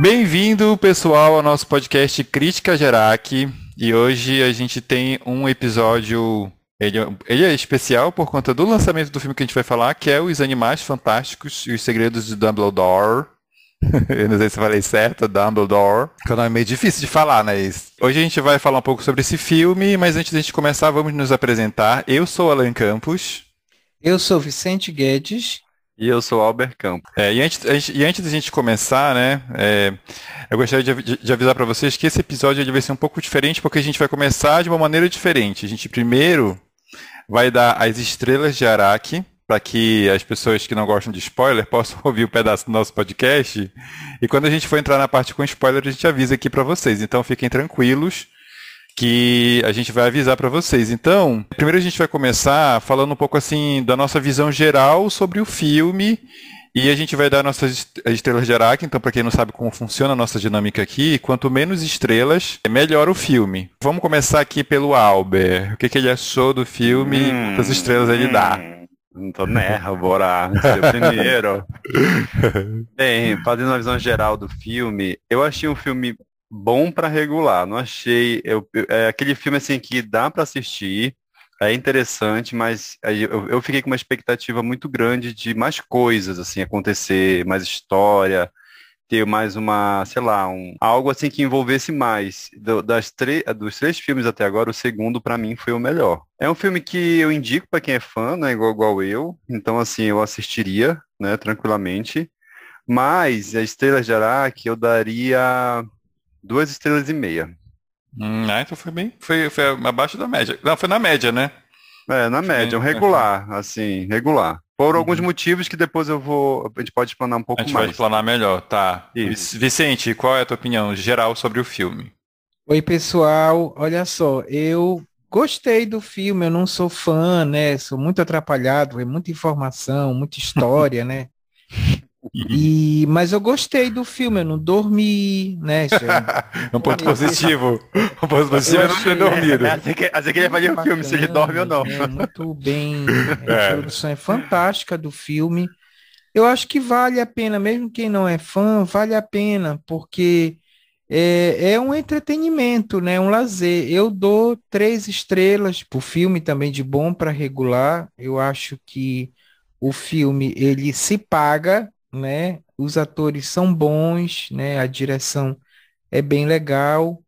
Bem-vindo, pessoal, ao nosso podcast Crítica Gerac. E hoje a gente tem um episódio. Ele, ele, é especial por conta do lançamento do filme que a gente vai falar, que é Os Animais Fantásticos e os Segredos de Dumbledore. Eu não sei se falei certo, Dumbledore. Que é meio difícil de falar, né? Hoje a gente vai falar um pouco sobre esse filme, mas antes de a gente começar, vamos nos apresentar. Eu sou Alan Campos. Eu sou Vicente Guedes. E eu sou Albert Campos. É, e, antes, e antes da gente começar, né, é, eu gostaria de, de, de avisar para vocês que esse episódio vai ser um pouco diferente, porque a gente vai começar de uma maneira diferente. A gente primeiro vai dar as estrelas de Araque, para que as pessoas que não gostam de spoiler possam ouvir o um pedaço do nosso podcast. E quando a gente for entrar na parte com spoiler, a gente avisa aqui para vocês. Então fiquem tranquilos que a gente vai avisar para vocês. Então, primeiro a gente vai começar falando um pouco assim da nossa visão geral sobre o filme e a gente vai dar nossas estrelas de Araque. Então, para quem não sabe como funciona a nossa dinâmica aqui, quanto menos estrelas, melhor o filme. Vamos começar aqui pelo Albert. O que, que ele achou do filme? Hum, quantas estrelas ele dá? Hum, não tô nervo, bora ser primeiro. Bem, fazendo uma visão geral do filme, eu achei um filme bom para regular. Não achei. Eu, é aquele filme assim que dá para assistir, é interessante, mas eu, eu fiquei com uma expectativa muito grande de mais coisas assim acontecer, mais história, ter mais uma, sei lá, um, algo assim que envolvesse mais. Do, das dos três filmes até agora, o segundo para mim foi o melhor. É um filme que eu indico para quem é fã, né, igual, igual eu. Então assim, eu assistiria, né, tranquilamente. Mas a Estrela de Araque eu daria Duas estrelas e meia. Hum, ah, então foi bem. Foi, foi abaixo da média. Não, foi na média, né? É, na média, um regular, assim, regular. Por alguns uhum. motivos que depois eu vou. A gente pode explanar um pouco mais. A gente mais. pode explanar melhor, tá. Isso. Vicente, qual é a tua opinião geral sobre o filme? Oi, pessoal. Olha só, eu gostei do filme, eu não sou fã, né? Sou muito atrapalhado, é muita informação, muita história, né? E, mas eu gostei do filme, eu não dormi, né? É um ponto positivo. Um ponto positivo é não ter dormido. É, assim que, assim que ele fazer o filme, se ele dorme ou não. É muito bem. A introdução é. é fantástica do filme. Eu acho que vale a pena, mesmo quem não é fã, vale a pena, porque é, é um entretenimento, né? Um lazer. Eu dou três estrelas pro filme também de bom para regular. Eu acho que o filme ele se paga né? Os atores são bons, né? A direção é bem legal,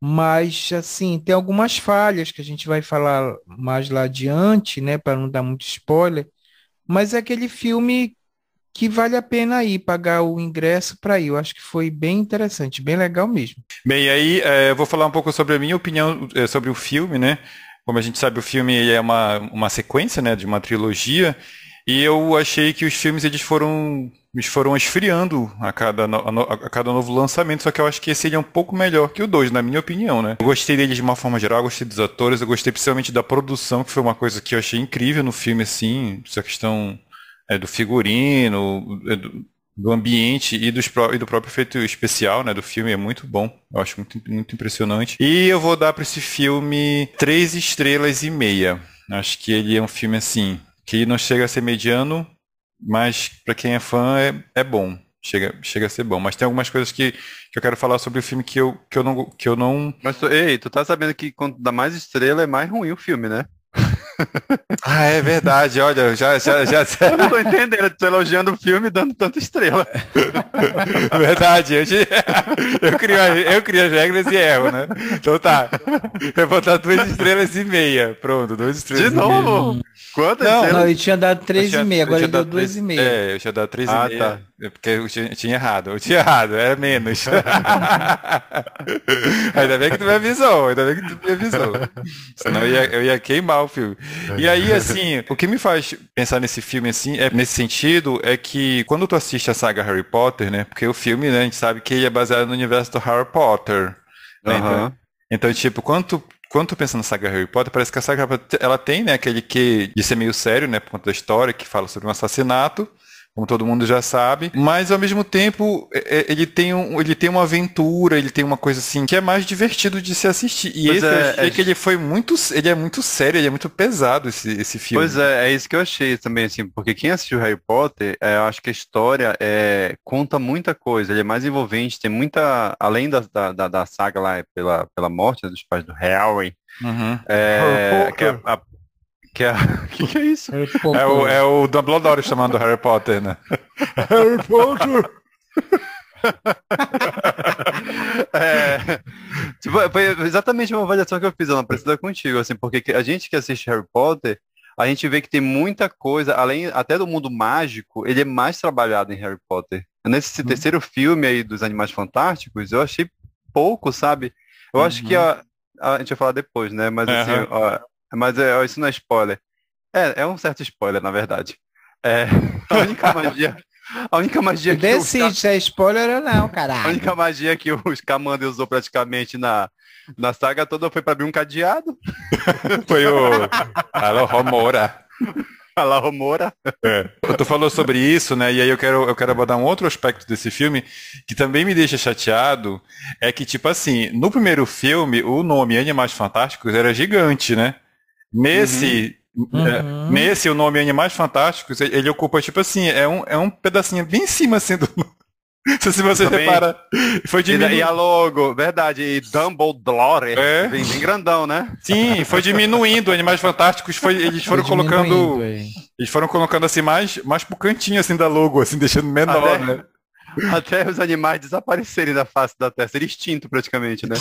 mas assim, tem algumas falhas que a gente vai falar mais lá adiante, né, para não dar muito spoiler, mas é aquele filme que vale a pena ir pagar o ingresso para ir. Eu acho que foi bem interessante, bem legal mesmo. Bem, aí é, eu vou falar um pouco sobre a minha opinião é, sobre o filme, né? Como a gente sabe, o filme é uma, uma sequência, né, de uma trilogia. E eu achei que os filmes eles foram, eles foram esfriando a cada, a, a cada novo lançamento, só que eu acho que esse ele é um pouco melhor que o 2, na minha opinião, né? Eu gostei dele de uma forma geral, gostei dos atores, eu gostei principalmente da produção, que foi uma coisa que eu achei incrível no filme, assim, essa questão é, do figurino, é, do, do ambiente e, dos, e do próprio efeito especial né, do filme é muito bom. Eu acho muito, muito impressionante. E eu vou dar para esse filme três estrelas e meia. Acho que ele é um filme assim que não chega a ser mediano, mas para quem é fã é, é bom. Chega, chega a ser bom. Mas tem algumas coisas que, que eu quero falar sobre o filme que eu, que eu não. Que eu não... Mas ei, tu tá sabendo que quando dá mais estrela é mais ruim o filme, né? Ah, é verdade, olha, já, já, já... Eu não tô entendendo, tô elogiando o filme dando tanta estrela. Verdade, eu, eu, crio, eu crio as regras e erro, né? Então tá, eu vou dar duas estrelas e meia, pronto, duas estrelas De novo? Quantas não? Não, eu tinha dado três e meia, agora ele deu duas e meia. É, eu tinha dado três ah, meia. Tá. É porque eu tinha, tinha, errado, eu tinha errado, era menos. ainda bem que tu me avisou, ainda bem que tu me avisou. Senão eu ia, eu ia queimar o filme. E aí, assim, o que me faz pensar nesse filme, assim, é, nesse sentido, é que quando tu assiste a saga Harry Potter, né, porque o filme, né, a gente sabe que ele é baseado no universo do Harry Potter. Né, então, então, tipo, quando tu quando tu pensa na saga Harry Potter, parece que a saga ela tem, né, aquele que de ser meio sério, né, por conta da história, que fala sobre um assassinato, como todo mundo já sabe, mas ao mesmo tempo é, é, ele tem, um, ele tem uma aventura, ele tem uma coisa assim que é mais divertido de se assistir. E pois esse é, achei é... que ele foi muito, ele é muito sério, ele é muito pesado esse, esse filme. Pois é, é isso que eu achei também, assim, porque quem assistiu Harry Potter, é, eu acho que a história é, conta muita coisa, ele é mais envolvente, tem muita, além da, da, da saga lá pela, pela morte dos pais do Harry, uhum. é, que a, a que é, que, que é isso? É o, é o Dumbledore chamando Harry Potter, né? Harry Potter! é, tipo, foi exatamente uma avaliação que eu fiz, ela precisa contigo, assim, porque a gente que assiste Harry Potter, a gente vê que tem muita coisa, além até do mundo mágico, ele é mais trabalhado em Harry Potter. Nesse uhum. terceiro filme aí dos Animais Fantásticos, eu achei pouco, sabe? Eu uhum. acho que uhum. a, a, a, gente vai falar depois, né? Mas assim, ó, mas é, isso não é spoiler. É, é um certo spoiler, na verdade. É, a única magia. A única magia que. Decide os... se é spoiler ou não, caralho. A única magia que o Scamander usou praticamente na, na saga toda foi para abrir um cadeado. foi o. Alô, Romora. É. Tu falou sobre isso, né? E aí eu quero, eu quero abordar um outro aspecto desse filme que também me deixa chateado. É que, tipo assim, no primeiro filme, o nome Animais Fantásticos era gigante, né? Nesse, uhum. É, uhum. nesse o nome Animais Fantásticos, ele ocupa, tipo assim, é um, é um pedacinho bem em cima, assim, do... Se você Também. repara, foi diminuindo. E a logo, verdade, e Dumbledore, é. bem, bem grandão, né? Sim, foi diminuindo, Animais Fantásticos, foi, eles foram foi colocando, eles foram colocando assim, mais, mais pro cantinho, assim, da logo, assim, deixando menor, Até... né? Até os animais desaparecerem da face da Terra, ser extinto praticamente, né?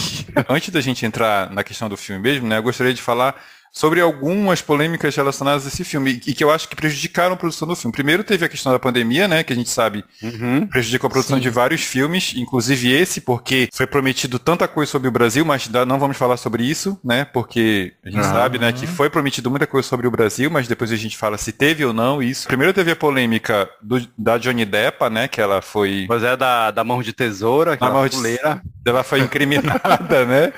Antes da gente entrar na questão do filme mesmo, né, eu gostaria de falar sobre algumas polêmicas relacionadas a esse filme e que eu acho que prejudicaram a produção do filme. Primeiro teve a questão da pandemia, né, que a gente sabe uhum. prejudicou a produção Sim. de vários filmes, inclusive esse, porque foi prometido tanta coisa sobre o Brasil, mas não vamos falar sobre isso, né, porque a gente uhum. sabe, né, que foi prometido muita coisa sobre o Brasil, mas depois a gente fala se teve ou não isso. Primeiro teve a polêmica do, da Johnny Depp, né, que ela foi... Pois é, da, da mão de tesoura, aquela mão de... Ela foi incriminada, né,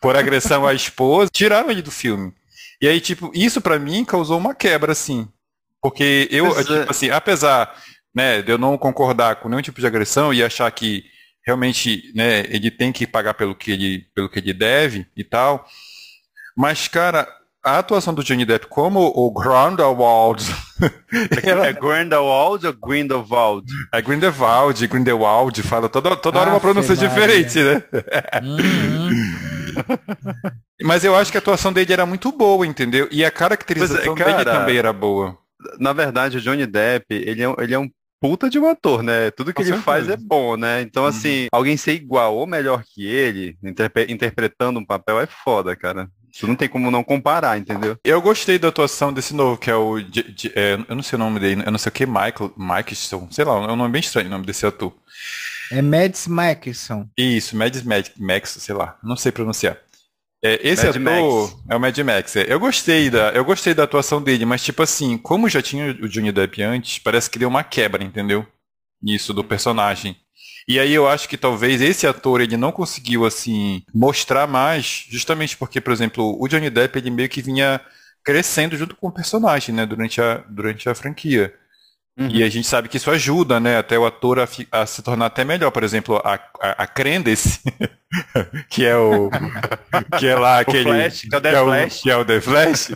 por agressão à esposa. Tiraram ele do filme. E aí, tipo, isso para mim causou uma quebra, assim. Porque eu, tipo é. assim, apesar né, de eu não concordar com nenhum tipo de agressão e achar que realmente né, ele tem que pagar pelo que ele, pelo que ele deve e tal. Mas, cara, a atuação do Johnny Depp como o Grindelwald. é Grindelwald ou Grindelwald? É Grindelwald, Grindelwald, fala toda, toda hora uma pronúncia diferente, né? Uhum. Mas eu acho que a atuação dele era muito boa, entendeu? E a caracterização é, cara, dele também era boa. Na verdade, o Johnny Depp, ele é, ele é um puta de um ator, né? Tudo que Com ele certeza. faz é bom, né? Então, uhum. assim, alguém ser igual ou melhor que ele, interpre interpretando um papel, é foda, cara. Isso não tem como não comparar, entendeu? Eu gostei da atuação desse novo, que é o. é, eu não sei o nome dele, eu não sei o que, Michael. Michaelson, sei lá, é um nome bem estranho o nome desse ator. É Mads Mikkelsen. Isso, Mads Max, sei lá, não sei pronunciar. É, esse Mad ator Max. é o Mad Max. É. Eu gostei da, eu gostei da atuação dele, mas tipo assim, como já tinha o Johnny Depp antes, parece que deu uma quebra, entendeu? Nisso do personagem. E aí eu acho que talvez esse ator ele não conseguiu assim mostrar mais, justamente porque, por exemplo, o Johnny Depp ele meio que vinha crescendo junto com o personagem, né, durante a durante a franquia. Uhum. E a gente sabe que isso ajuda, né, até o ator a, a se tornar até melhor. Por exemplo, a, a, a Crendes, que é o. que é lá aquele. Flash, que, é o é o, que é o The Flash.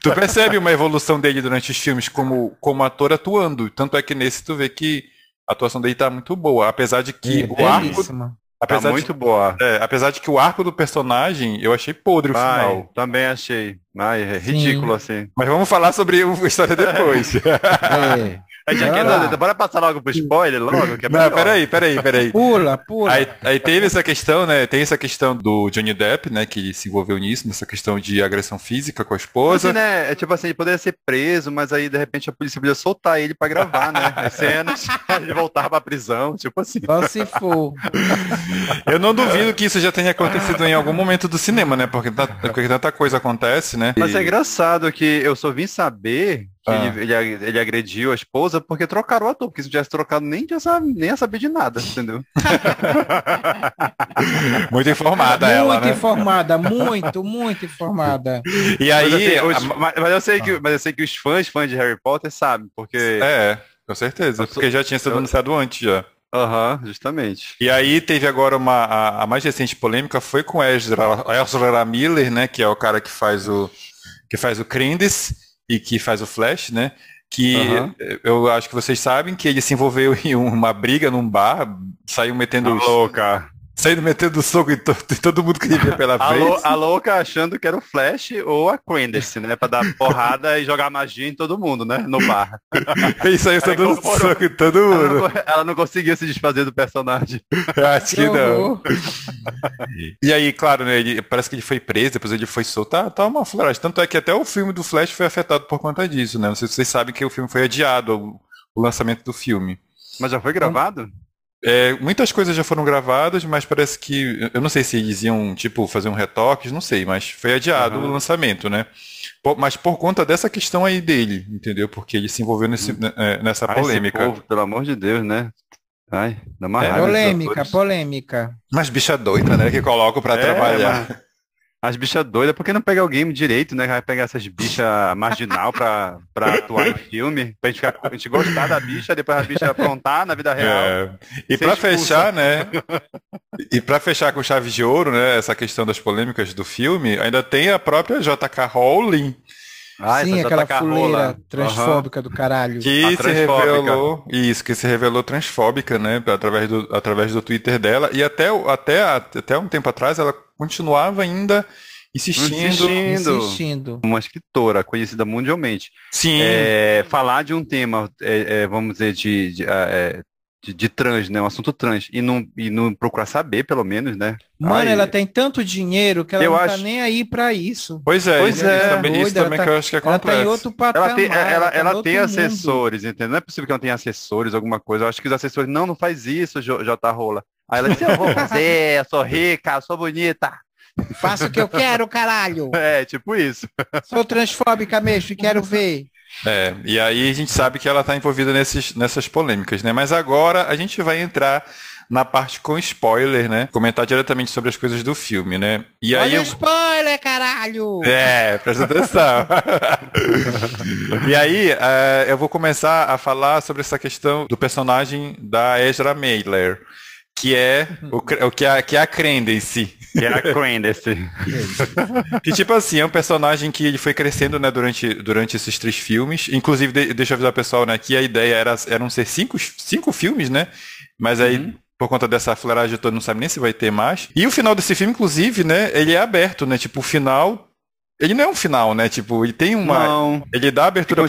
tu percebe uma evolução dele durante os filmes como, como ator atuando. Tanto é que nesse tu vê que a atuação dele tá muito boa. Apesar de que é, o arco. Apesar tá muito de, boa. É, apesar de que o arco do personagem eu achei podre o Ai, final. Também achei. Ai, é ridículo Sim. assim. Mas vamos falar sobre a história depois. é. A gente aqui, bora passar logo pro spoiler logo, que é Não, peraí, peraí, peraí. Pula, pula. Aí, aí teve essa questão, né? Tem essa questão do Johnny Depp, né? Que se envolveu nisso, nessa questão de agressão física com a esposa. Assim, né? É tipo assim, ele poderia ser preso, mas aí de repente a polícia podia soltar ele pra gravar, né? As cenas, ele voltar pra prisão, tipo assim. Só se for. Eu não duvido que isso já tenha acontecido em algum momento do cinema, né? Porque, porque tanta coisa acontece, né? Mas é engraçado que eu só vim saber ah. ele, ele, ele, agrediu a esposa porque trocaram o ator, porque se tivesse trocado nem, tinha, nem ia saber de nada, entendeu? muito informada muito ela, Muito né? informada, muito, muito informada. E aí... Mas, assim, os, mas, mas, eu sei que, mas eu sei que os fãs, fãs de Harry Potter sabem, porque... É. Com certeza, porque já tinha sido anunciado antes já. Aham, uhum, justamente. E aí teve agora uma. A, a, mais recente polêmica foi com Ezra, Ezra Miller, né? Que é o cara que faz o. que faz o Crendes e que faz o Flash, né? Que uhum. eu acho que vocês sabem que ele se envolveu em uma briga num bar, saiu metendo. Tá louca saindo metendo soco em, to em todo mundo que vivia pela frente. A louca achando que era o Flash ou a Candace, né? Pra dar porrada e jogar magia em todo mundo, né? No bar. Isso aí, dando soco em todo mundo. Ela não, ela não conseguia se desfazer do personagem. Acho que não. e aí, claro, né? Ele, parece que ele foi preso, depois ele foi solto. Tá, tá uma floresta. Tanto é que até o filme do Flash foi afetado por conta disso, né? Não sei se vocês sabem que o filme foi adiado, o, o lançamento do filme. Mas já foi gravado? É, muitas coisas já foram gravadas, mas parece que. Eu não sei se eles iam, tipo, fazer um retoque, não sei, mas foi adiado uhum. o lançamento, né? Por, mas por conta dessa questão aí dele, entendeu? Porque ele se envolveu nesse, uhum. nessa Ai, polêmica. Povo, pelo amor de Deus, né? Ai, dá uma é, polêmica, polêmica. Mas bicha doida, né? Que coloco para é, trabalhar. Mas... As bichas doidas, por que não pegar o game direito, né? Vai pegar essas bichas marginal pra, pra atuar em filme, pra gente, ficar, a gente gostar da bicha, depois a bicha aprontar na vida real. É. E pra fechar, né? E pra fechar com chave de ouro, né? Essa questão das polêmicas do filme, ainda tem a própria JK Rowling. Ah, Sim, aquela fuleira transfóbica uhum. do caralho. Que se revelou, isso, que se revelou transfóbica, né? Através do, através do Twitter dela. E até, até, até um tempo atrás ela continuava ainda insistindo. Insistindo. insistindo. Uma escritora conhecida mundialmente. Sim. É, falar de um tema, é, é, vamos dizer, de, de, é, de, de, trans, né? Um assunto trans. E não, e não procurar saber, pelo menos, né? Mano, aí... ela tem tanto dinheiro que ela eu não tá acho... tá nem aí para isso. Pois é, pois é. Isso também, isso também tá... que eu acho que é complexo. Ela tá em outro patamar. Ela tem, ela, ela, ela tem assessores, entendeu? Não é possível que ela tenha assessores, alguma coisa. Eu acho que os assessores, não, não faz isso, J. Rola. Aí ela disse, eu vou fazer, eu sou rica, eu sou bonita. Faço o que eu quero, caralho. É, tipo isso. Sou transfóbica mesmo, quero ver. É, e aí a gente sabe que ela está envolvida nesses, nessas polêmicas, né? Mas agora a gente vai entrar na parte com spoiler, né? Comentar diretamente sobre as coisas do filme, né? E Olha aí eu... spoiler, caralho! É, presta atenção. e aí, uh, eu vou começar a falar sobre essa questão do personagem da Ezra Miller que é o, o que, é, que é a Crendice. Que é a Crendice. que tipo assim, é um personagem que ele foi crescendo, né, durante, durante esses três filmes. Inclusive, de, deixa eu avisar o pessoal, né, que a ideia era eram ser cinco, cinco filmes, né? Mas aí, uhum. por conta dessa fleragem toda, não sabe nem se vai ter mais. E o final desse filme, inclusive, né, ele é aberto, né? Tipo, o final ele não é um final, né? Tipo, ele tem uma. Não, ele dá abertura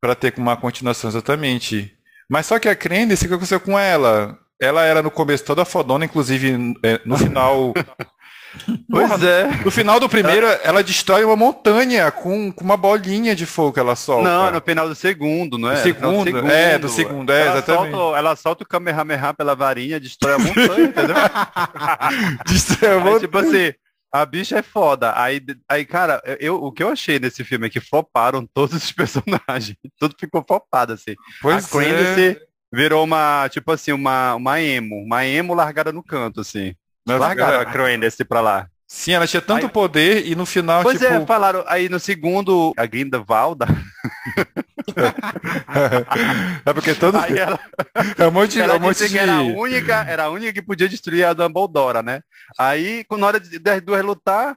pra ter uma continuação, exatamente. Mas só que a Crendice, o que aconteceu com ela? Ela era no começo toda fodona, inclusive é, no final. pois Porra, é. No final do primeiro, ela destrói uma montanha com, com uma bolinha de fogo que ela solta. Não, no final do segundo, não é? Do segundo, segundo. é, do segundo, é, ela exatamente. Solta, ela solta o Kamehameha pela varinha, destrói a montanha, entendeu? destrói a montanha. tipo assim, a bicha é foda. Aí, aí cara, eu, o que eu achei nesse filme é que floparam todos os personagens. Tudo ficou flopado, assim. Pois a é virou uma, tipo assim, uma, uma emo, uma emo largada no canto, assim. Largaram a Croendesse pra lá. Sim, ela tinha tanto aí, poder e no final, pois tipo... é, falaram, aí no segundo, a Grinda Valda... é porque todo... Aí ela, é um monte, ela é um monte de... era a, única, era a única que podia destruir a Dumbledore, né? Aí, na hora de, de duas lutar,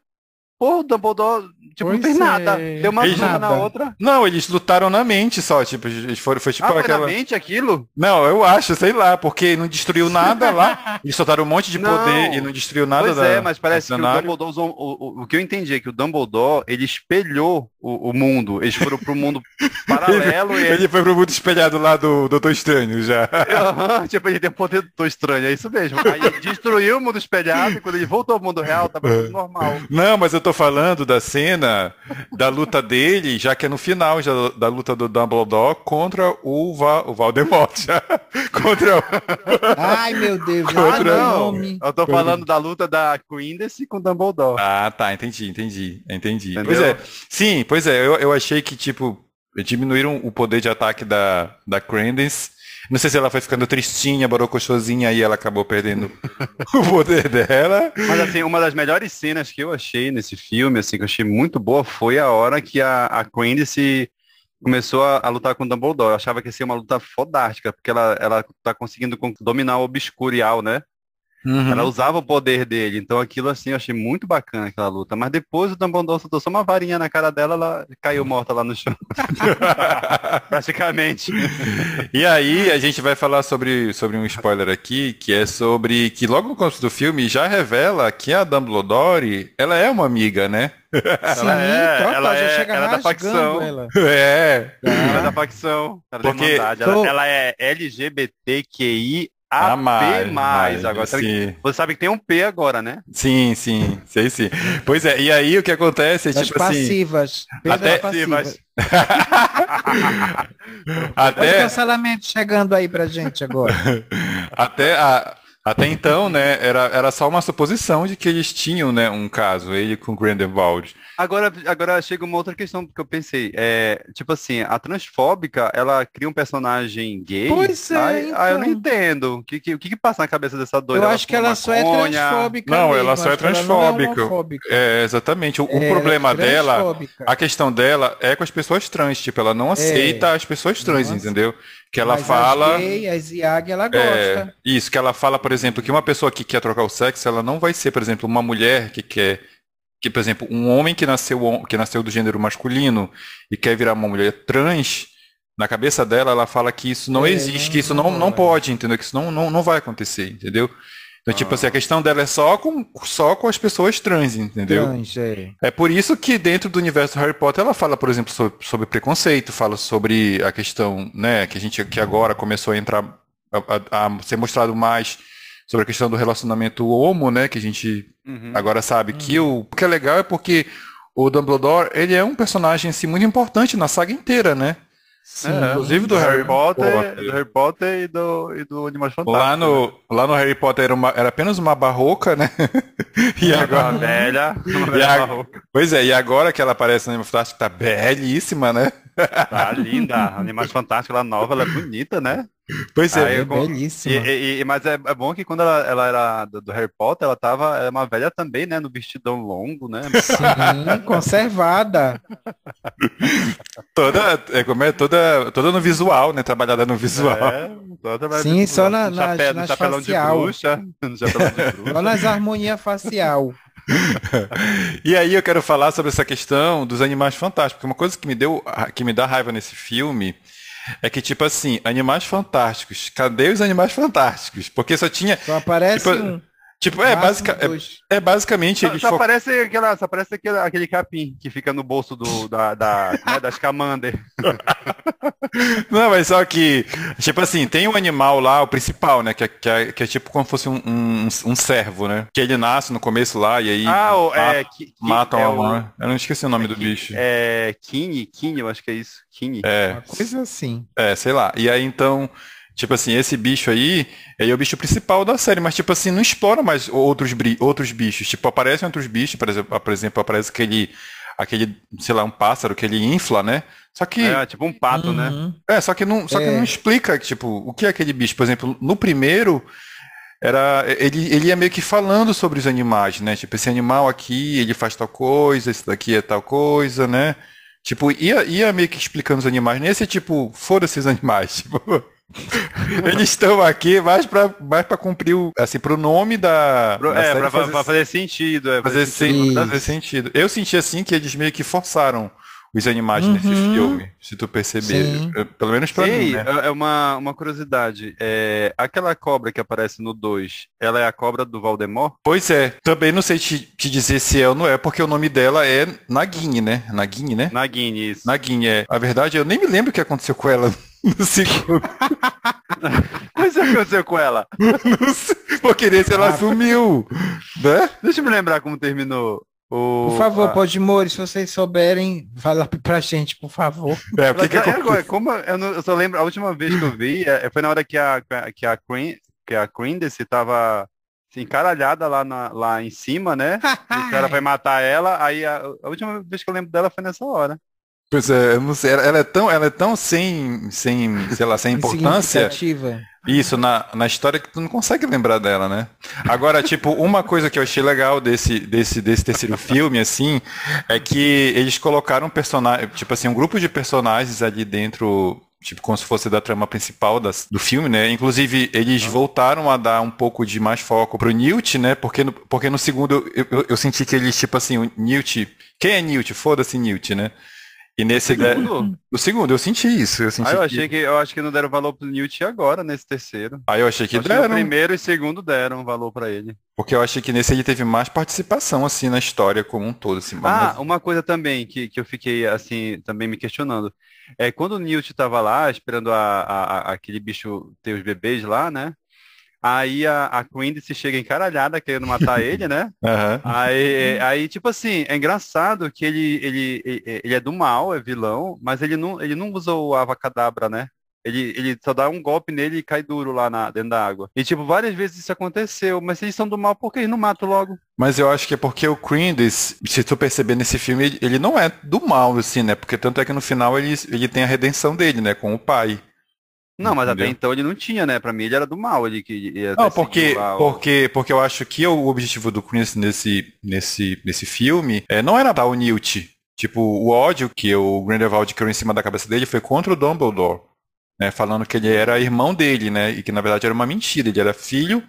pô, o Dumbledore Tipo, pois não fez é. nada. Deu uma luta na outra. Não, eles lutaram na mente só. Tipo, eles foram, foi tipo ah, aquela. Foi na mente aquilo? Não, eu acho, sei lá, porque não destruiu nada lá. Eles soltaram um monte de não. poder e não destruiu nada pois da. é, mas parece que o Dumbledore. O, o, o, que eu entendi é que o Dumbledore ele espelhou o, o mundo. Eles foram pro mundo paralelo. ele, e ele... foi pro mundo espelhado lá do Doutor Estranho já. Uhum, tipo, ele tem o poder do Doutor Estranho, é isso mesmo. Aí ele destruiu o mundo espelhado e quando ele voltou ao mundo real, tava tudo normal. Não, mas eu tô falando da cena da luta dele, já que é no final já, da luta do Dumbledore contra o, Va o Voldemort. contra o... Ai, meu Deus. Contra... Ah, não. Eu tô falando da luta da Queen's com o Dumbledore. Ah, tá, entendi, entendi, entendi. Entendeu? Pois é, sim, pois é, eu, eu achei que, tipo, diminuíram o poder de ataque da, da Credence não sei se ela foi ficando tristinha, borocochosinha, e ela acabou perdendo o poder dela. Mas assim, uma das melhores cenas que eu achei nesse filme, assim, que eu achei muito boa, foi a hora que a, a começou a, a, lutar com o Dumbledore. Eu achava que ia ser uma luta fodástica, porque ela, ela tá conseguindo dominar o Obscurial, né? Uhum. Ela usava o poder dele, então aquilo assim eu achei muito bacana aquela luta. Mas depois o Dumbledore soltou só uma varinha na cara dela, ela caiu morta lá no chão. Praticamente. E aí a gente vai falar sobre, sobre um spoiler aqui, que é sobre que logo no começo do filme já revela que a Dumbledore, ela é uma amiga, né? Sim, ela é, ela já é, chega ela é da facção. Ela. É. Ela é da facção. Ela, Porque... ela, ela é LGBTQI a, mais, mais, agora. Sim. Você sabe que tem um P agora, né? Sim, sim, sei sim. Pois é, e aí o que acontece é das tipo passivas. assim... Até passivas. Até... o cancelamento chegando aí pra gente agora. Até a... Até então, né, era, era só uma suposição de que eles tinham, né, um caso, ele com Grindelwald. Agora, agora chega uma outra questão que eu pensei. É, tipo assim, a transfóbica, ela cria um personagem gay. Pois é. Aí, então. aí eu não então. entendo. O que, que, o que, que passa na cabeça dessa doida? Eu acho que ela só é transfóbica. Não, mesmo. ela só é transfóbica. É, é, exatamente. O, é, problema dela, a questão dela é com as pessoas trans. Tipo, ela não é. aceita é. as pessoas trans, Nossa. entendeu? Que ela Mas fala. As gay, as IAG, ela gosta. É, isso, que ela fala, por exemplo, que uma pessoa que quer trocar o sexo, ela não vai ser, por exemplo, uma mulher que quer que, por exemplo, um homem que nasceu, que nasceu do gênero masculino e quer virar uma mulher trans, na cabeça dela ela fala que isso não é, existe, que isso não, não, não pode, entendeu? Que isso não, não, não vai acontecer, entendeu? Então, ah. tipo assim, a questão dela é só com, só com as pessoas trans, entendeu? Trans, é. é por isso que dentro do universo do Harry Potter ela fala, por exemplo, sobre, sobre preconceito, fala sobre a questão, né, que a gente que agora começou a entrar, a, a, a ser mostrado mais sobre a questão do relacionamento homo, né? Que a gente uhum. agora sabe uhum. que o, o que é legal é porque o Dumbledore, ele é um personagem assim, muito importante na saga inteira, né? Sim, é, inclusive do Harry, Harry Potter, Potter, do Harry Potter e do, e do Animais Fantásticos. Lá no, né? lá no Harry Potter era, uma, era apenas uma barroca, né? e agora uma velha, velha a. Pois é, e agora que ela aparece no Animais Fantásticos, tá belíssima, né? Tá linda. Animais Fantásticos, ela nova, ela é bonita, né? Pois é, é belíssima. E, e, mas é, é, bom que quando ela, ela era do, do, Harry Potter, ela tava é uma velha também, né? No vestidão longo, né? Sim, conservada. toda, é, como é, toda, toda no visual, né? Trabalhada no visual. É, Sim, só na, no chapéu, nas, facial. De bruxa, no de bruxa. Só nas harmonia facial. e aí eu quero falar sobre essa questão dos animais fantásticos. Uma coisa que me deu, que me dá raiva nesse filme é que, tipo assim, animais fantásticos. Cadê os animais fantásticos? Porque só tinha. Só aparece tipo, um. Tipo, é, basica, é, é, basicamente. Só, só, aparece, aquela, só aparece aquele, aquele capim que fica no bolso do, da, da né, das Camander. Não, mas só que, tipo assim, tem um animal lá, o principal, né? Que é, que é, que é tipo como se fosse um, um, um, servo, né? Que ele nasce no começo lá e aí. Ah, o, é, que, matam é o, né? Eu não esqueci o nome é, do bicho. É. Kine, Kine, eu acho que é isso. Kine. É. Uma coisa assim. É, sei lá. E aí então. Tipo assim, esse bicho aí, ele é o bicho principal da série, mas tipo assim, não explora mais outros, outros bichos. Tipo, aparecem outros bichos, por exemplo, por exemplo, aparece aquele, aquele, sei lá, um pássaro que ele infla, né? Só que. É, tipo um pato, né? uhum. né? É, só que não, só é. que não explica, tipo, o que é aquele bicho. Por exemplo, no primeiro, era ele, ele ia meio que falando sobre os animais, né? Tipo, esse animal aqui, ele faz tal coisa, esse daqui é tal coisa, né? Tipo, ia, ia meio que explicando os animais. Nesse, tipo, foda-se os animais. Tipo, eles estão aqui mais para mais pra cumprir o, assim, pro nome da. Pro, da é, pra, fazer, pra, fazer, sentido. É, fazer, fazer, sentido. fazer sentido. Eu senti assim que eles meio que forçaram os animais uhum. nesse filme, se tu perceber. Sim. Pelo menos pra Sim, mim, né? É, é uma, uma curiosidade. É, aquela cobra que aparece no 2, ela é a cobra do Valdemort? Pois é. Também não sei te, te dizer se é ou não é, porque o nome dela é Nagini, né? Nagini, né? Nagini, isso. Nagini, é. A verdade, eu nem me lembro o que aconteceu com ela no segundo. Mas o que aconteceu com ela? Não sei, porque nesse ela ah, sumiu. Né? Deixa eu me lembrar como terminou. O... Por favor, a... Podmore, se vocês souberem, fala pra gente, por favor. É, porque que agora, como eu, não, eu, só lembro, a última vez que eu vi, é, foi na hora que a, que a, Queen, que a Candace tava assim, encaralhada lá, na, lá em cima, né? o cara vai matar ela, aí a, a, última vez que eu lembro dela foi nessa hora. Pois é, eu não sei, ela é tão, ela é tão sem, sem, sei lá, sem importância. Isso, na, na história que tu não consegue lembrar dela, né? Agora, tipo, uma coisa que eu achei legal desse, desse, desse terceiro filme, assim, é que eles colocaram personagem, tipo assim, um grupo de personagens ali dentro tipo, como se fosse da trama principal das, do filme, né? Inclusive, eles ah. voltaram a dar um pouco de mais foco pro Newt, né? Porque no, porque no segundo eu, eu, eu senti que eles, tipo assim, o Newt. Quem é Newt? Foda-se Newt, né? E nesse. O segundo? O segundo, eu senti isso. Eu, senti ah, eu achei que... que... eu acho que não deram valor pro Newt agora, nesse terceiro. Ah, eu achei que eu deram. Que primeiro e segundo deram valor para ele. Porque eu achei que nesse ele teve mais participação, assim, na história como um todo. Assim, ah, mas... uma coisa também que, que eu fiquei, assim, também me questionando. É, quando o Newt tava lá, esperando a, a, a, aquele bicho ter os bebês lá, né? Aí a, a se chega encaralhada querendo matar ele, né? Uhum. Aí, aí, tipo assim, é engraçado que ele, ele, ele é do mal, é vilão, mas ele não, ele não usou o avacadabra, né? Ele, ele só dá um golpe nele e cai duro lá na, dentro da água. E, tipo, várias vezes isso aconteceu, mas se eles são do mal, por que eles não matam logo? Mas eu acho que é porque o Crindis, se tu perceber nesse filme, ele, ele não é do mal, assim, né? Porque tanto é que no final ele, ele tem a redenção dele, né? Com o pai. Não, mas Entendeu? até então ele não tinha, né? Pra mim ele era do mal, ele que ia Não, porque, porque, porque eu acho que o objetivo do Chris nesse, nesse, nesse filme é, não era dar o Newt. Tipo, o ódio que o Grindelwald criou em cima da cabeça dele foi contra o Dumbledore. Né, falando que ele era irmão dele, né? E que na verdade era uma mentira, ele era filho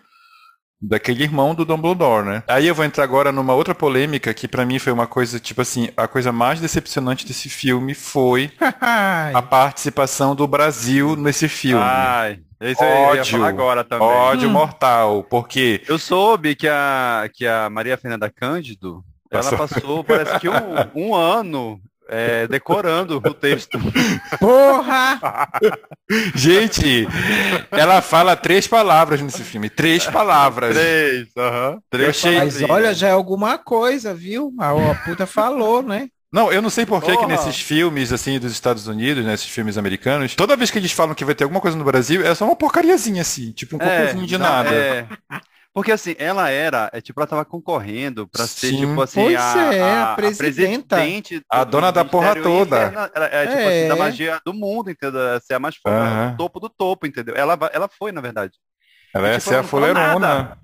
daquele irmão do Dumbledore, né? Aí eu vou entrar agora numa outra polêmica que para mim foi uma coisa, tipo assim, a coisa mais decepcionante desse filme foi a participação do Brasil nesse filme. Ai. Esse ódio, agora também. Ódio hum. mortal, porque... Eu soube que a, que a Maria Fernanda Cândido, ela passou, parece que um, um ano é, decorando o texto. Porra! Gente, ela fala três palavras nesse filme. Três palavras. Três, aham. Uh -huh. Três achei... Mas olha, já é alguma coisa, viu? A, a puta falou, né? Não, eu não sei por que, que nesses filmes, assim, dos Estados Unidos, nesses né, filmes americanos, toda vez que eles falam que vai ter alguma coisa no Brasil, é só uma porcariazinha, assim, tipo um é, de nada. É. Porque assim, ela era, é, tipo, ela tava concorrendo pra ser, Sim. tipo assim, pois a, é, a, a, presidenta. A, dona da porra toda. ela, é, tipo é. assim, da magia do mundo, entendeu? Ser a mais forte, uhum. topo do topo, entendeu? Ela, ela foi, na verdade. Ela ia tipo, ser a fuleirona.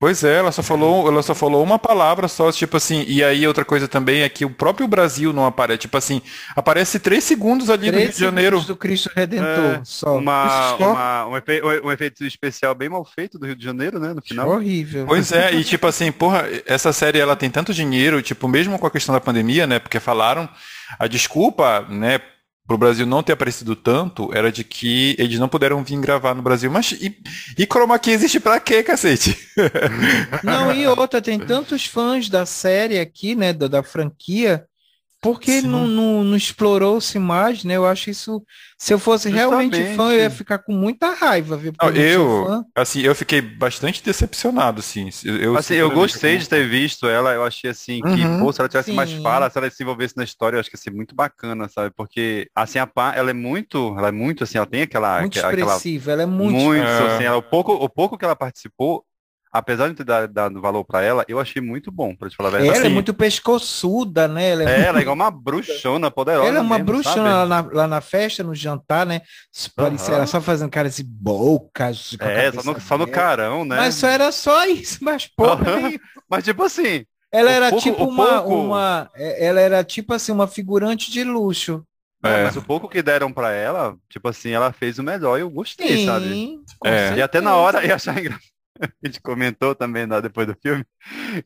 Pois é, ela só falou, ela só falou uma palavra só, tipo assim, e aí outra coisa também é que o próprio Brasil não aparece, tipo assim, aparece três segundos ali no Rio de Janeiro. do Cristo Redentor, é, só. Uma, uma um, efeito, um, efeito, especial bem mal feito do Rio de Janeiro, né, no final. Horrível. Pois é, e tipo assim, porra, essa série ela tem tanto dinheiro, tipo, mesmo com a questão da pandemia, né, porque falaram a desculpa, né, para o Brasil não ter aparecido tanto era de que eles não puderam vir gravar no Brasil. Mas e, e Chroma Key existe para quê, cacete? Não, e outra, tem tantos fãs da série aqui, né, da, da franquia, porque não, não, não explorou-se mais, né? Eu acho isso. Se eu fosse Justamente. realmente fã, eu ia ficar com muita raiva, viu? Não, eu, assim, eu fiquei bastante decepcionado, assim. Eu, assim, eu gostei de ter visto ela, eu achei assim que, uhum, pô, se ela tivesse sim. mais fala, se ela se envolvesse na história, eu acho que ia ser muito bacana, sabe? Porque, assim, a pá, ela é muito, ela é muito, assim, ela tem aquela... Muito aquela, expressiva, ela é muito... Muito, é. assim, ela, o, pouco, o pouco que ela participou, apesar de ter dado valor para ela, eu achei muito bom, para te falar a verdade. Ela é assim, é muito pescoçuda, né? Ela é, é, ela é igual uma bruxona poderosa. Ela é uma mesmo, bruxona lá na, lá na, festa, no jantar, né? Parecia ela só fazendo cara de boca. É, só no, só no, carão, né? Mas só era só isso, mas porra. mas tipo assim. Ela era pouco, tipo uma, pouco... uma. É, ela era tipo assim, uma figurante de luxo. É. Mas o pouco que deram para ela, tipo assim, ela fez o melhor e eu gostei, Sim, sabe? É. E até na hora ia achar engraçado a gente comentou também né, depois do filme,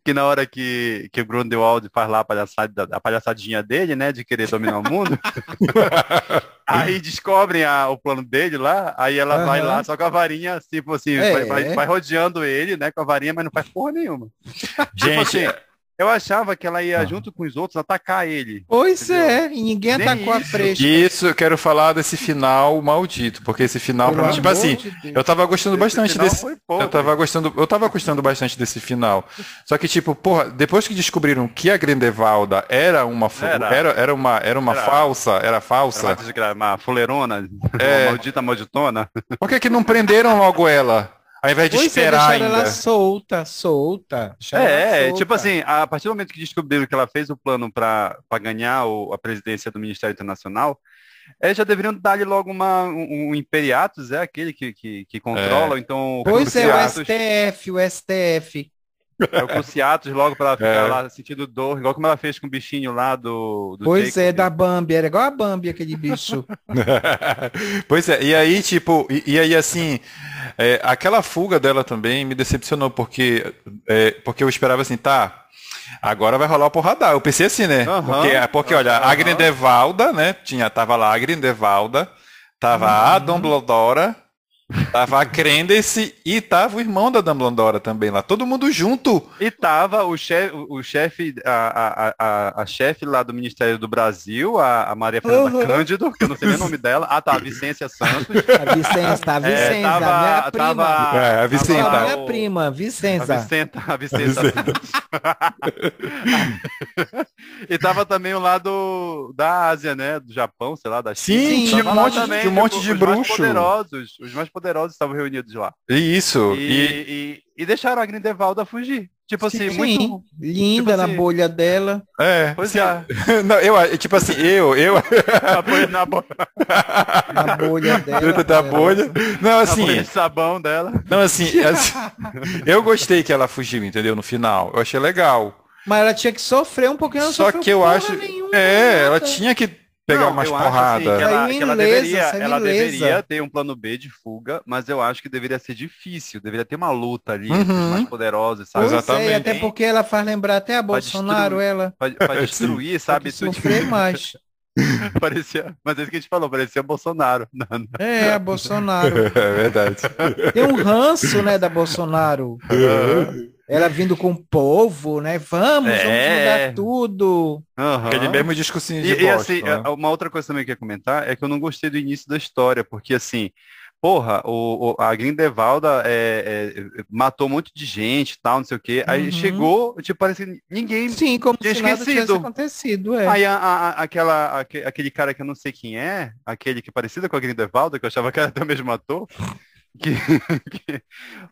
que na hora que, que o Grindelwald faz lá a, palhaçada, a palhaçadinha dele, né, de querer dominar o mundo, aí descobrem a, o plano dele lá, aí ela uhum. vai lá só com a varinha, tipo assim, é, vai, vai, vai, rodeando ele, né, com a varinha, mas não faz porra nenhuma. Gente, tipo assim, eu achava que ela ia, ah. junto com os outros, atacar ele. Pois entendeu? é, e ninguém Nem atacou isso. a fresca. Isso, eu quero falar desse final maldito, porque esse final, pra mim, tipo assim, de eu tava gostando esse bastante desse. Pouco, eu tava gostando, eu tava gostando bastante desse final. Só que, tipo, porra, depois que descobriram que a Grindelwalda era uma era, era, era uma, era uma era, falsa, era falsa. Era uma, uma fuleirona, é, uma maldita malditona. Por que, que não prenderam logo ela? Ao invés de pois é, esperar é, ainda. ela solta, solta. É, solta. tipo assim, a partir do momento que descobriram que ela fez o plano para ganhar o, a presidência do Ministério Internacional, é, já deveriam dar-lhe logo uma, um, um imperiatus, é aquele que, que, que controla, é. então... Pois é, o STF, o STF. É o Cruciatus logo para ela ficar é. lá sentindo dor, igual como ela fez com o bichinho lá do. do pois Jacob. é, da Bambi, era igual a Bambi aquele bicho. pois é, e aí, tipo, e, e aí assim, é, aquela fuga dela também me decepcionou, porque, é, porque eu esperava assim, tá. Agora vai rolar o porradar. Eu pensei assim, né? Uhum, porque, porque, olha, uhum. a Grindelwalda, né? Tinha, tava lá a Grindelwalda, tava uhum. a Dumbledore, Tava a Crendice e tava o irmão da Dumbledore também lá, todo mundo junto. E tava o chefe, o chefe, a, a, a, a chefe lá do Ministério do Brasil, a, a Maria Fernanda uhum. Cândido, que eu não sei nem o nome dela. Ah, tá, a Vicência Santos. A Vicência, tá, a Vicência, é, tava, minha prima. Tava, é, a Vicenta. Tava, minha prima, Vicência. A Vicenta, a Vicenta. e tava também o lado da Ásia, né, do Japão, sei lá, da China. Sim, tinha um monte, também, um monte de bruxo. Os mais poderosos, os mais poderosos estavam reunidos lá. Isso. E, e... e, e deixaram a Grindelwalda fugir. Tipo assim, sim, muito. Linda tipo na assim... bolha dela. É. Pois sim. é. Não, eu, tipo assim, eu, eu. na, bolha, na, bo... na bolha dela. Dentro da bolha. Não, assim. Na bolha de sabão dela. Não, assim, assim. eu gostei que ela fugiu, entendeu? No final. Eu achei legal. Mas ela tinha que sofrer um pouquinho. Só que eu acho. Nenhuma, é, ela tinha que pegar não, umas porradas. Assim, ela, que ela, deveria, ela deveria ter um plano B de fuga, mas eu acho que deveria ser difícil, deveria ter uma luta ali uhum. mais poderosa, sabe? Exatamente. É, até porque ela faz lembrar até a Bolsonaro, ela. Para destruir, sabe? Sofrer mais. parecia, mas é isso que a gente falou, parecia Bolsonaro. É, a Bolsonaro. É verdade. Tem um ranço, né, da Bolsonaro. Uhum. Ela vindo com o povo, né? Vamos, é. vamos mudar tudo. Uhum. Aquele mesmo discursinho de E, bosta, e assim, né? uma outra coisa também que eu ia comentar é que eu não gostei do início da história, porque assim, porra, o, o a Grindelwalda é, é, matou um monte de gente tal, não sei o quê. Aí uhum. chegou, tipo, parece que ninguém Sim, como tinha se esquecido. acontecido, é. Aí a, a, aquela, aquele cara que eu não sei quem é, aquele que é parecido com a Grindelwalda, que eu achava que era até o mesmo ator, que, que,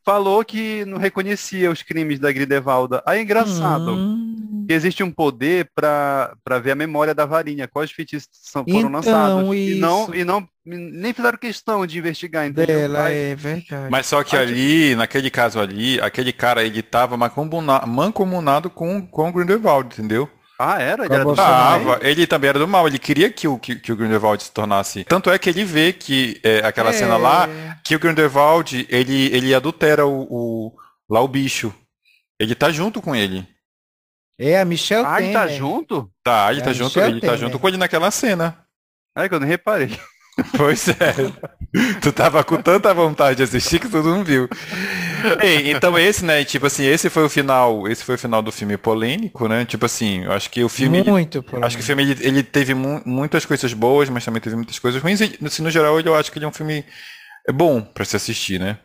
falou que não reconhecia os crimes da Gridevalda. Aí é engraçado hum. que existe um poder para ver a memória da varinha, quais feitiços são, foram então, lançados. Isso. E não, e não nem fizeram questão de investigar, entendeu? Dela, é verdade. Mas só que ali, naquele caso ali, aquele cara ele tava mancomunado com, com o Grindelwald, entendeu? Ah, era? Ele, era Tava. ele também era do mal, ele queria que o, que, que o Grindelwald se tornasse. Tanto é que ele vê que é, aquela é. cena lá, que o Grindelwald, ele, ele adultera o, o, lá o bicho. Ele tá junto com ele. É, a Michelle Ah, ele tá junto? Tá, ele é, tá junto, ele tá junto com ele naquela cena. É que eu não reparei. Pois é. tu tava com tanta vontade de assistir que tu não viu. Ei, então esse, né, tipo assim, esse foi o final, esse foi o final do filme polêmico, né? Tipo assim, eu acho que o filme muito polêmico. Acho que o filme ele, ele teve mu muitas coisas boas, mas também teve muitas coisas ruins, e assim, no geral eu acho que ele é um filme bom para se assistir, né?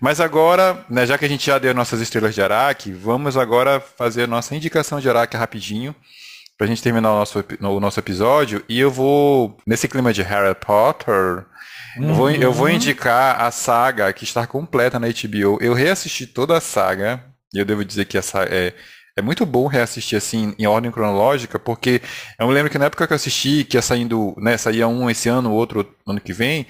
Mas agora, né, já que a gente já deu nossas estrelas de Araque, vamos agora fazer a nossa indicação de Araque rapidinho pra gente terminar o nosso, o nosso episódio, e eu vou, nesse clima de Harry Potter, uhum. eu, vou, eu vou uhum. indicar a saga que está completa na HBO. Eu reassisti toda a saga, e eu devo dizer que essa é, é muito bom reassistir assim em ordem cronológica, porque eu me lembro que na época que eu assisti, que ia saindo, né, saía um esse ano, outro ano que vem,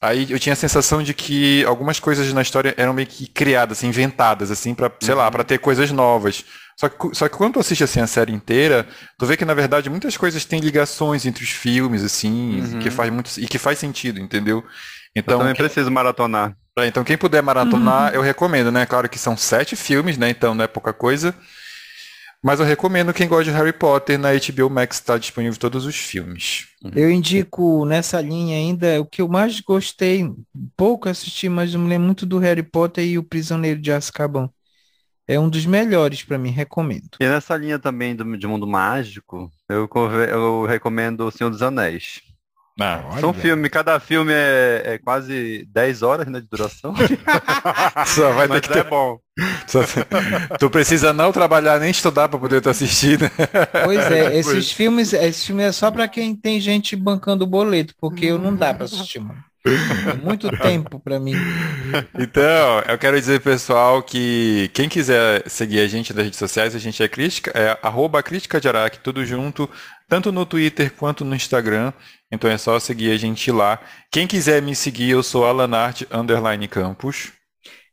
aí eu tinha a sensação de que algumas coisas na história eram meio que criadas, inventadas, assim, para, sei uhum. lá, para ter coisas novas. Só que, só que quando tu assiste assim a série inteira, tu vê que na verdade muitas coisas têm ligações entre os filmes, assim, uhum. que faz muito e que faz sentido, entendeu? Então eu também quem... preciso maratonar. É, então quem puder maratonar, uhum. eu recomendo, né? Claro que são sete filmes, né? Então não é pouca coisa. Mas eu recomendo quem gosta de Harry Potter, na HBO Max está disponível todos os filmes. Eu indico nessa linha ainda o que eu mais gostei, pouco assisti, mas eu me lembro muito do Harry Potter e o Prisioneiro de Azkaban. É um dos melhores para mim, recomendo. E nessa linha também do, de mundo mágico, eu, eu recomendo O Senhor dos Anéis. Ah, São filmes, cada filme é, é, quase 10 horas né, de duração. Só vai ter que ter... é bom. Só... tu precisa não trabalhar nem estudar para poder estar assistindo. Né? Pois é, esses filmes, esse filme é só para quem tem gente bancando o boleto, porque eu não dá para assistir, mano. É muito tempo para mim. Então, eu quero dizer, pessoal, que quem quiser seguir a gente nas redes sociais, a gente é crítica, é arroba crítica de Araque, tudo junto, tanto no Twitter quanto no Instagram. Então é só seguir a gente lá. Quem quiser me seguir, eu sou Alanart Underline Campos.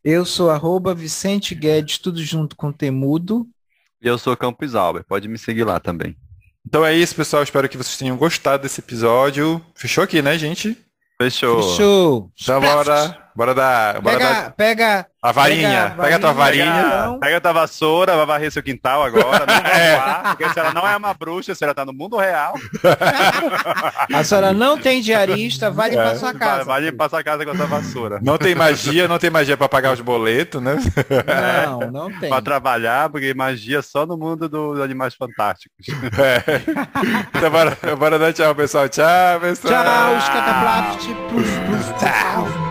Eu sou arroba Vicente Guedes, tudo junto com Temudo. E eu sou Campos Alber, pode me seguir lá também. Então é isso, pessoal. Espero que vocês tenham gostado desse episódio. Fechou aqui, né, gente? Fechou. Fechou. Então bora, bora dar. Bora pega, dar pega a varinha. Pega, pega a tua varinha. Pega, pega a tua vassoura, vai varrer seu quintal agora. Não vai é. porque se ela não é uma bruxa, a senhora tá no mundo real. a senhora não tem diarista, vai limpar é. sua casa. Vai, vai limpar sua casa com a tua vassoura. Não tem magia, não tem magia para pagar os boletos, né? Não, não tem. Para trabalhar, porque magia só no mundo dos animais fantásticos. É. Então bora, bora dar tchau, pessoal. Tchau, pessoal. Tchau, os cataplaft. Tchau.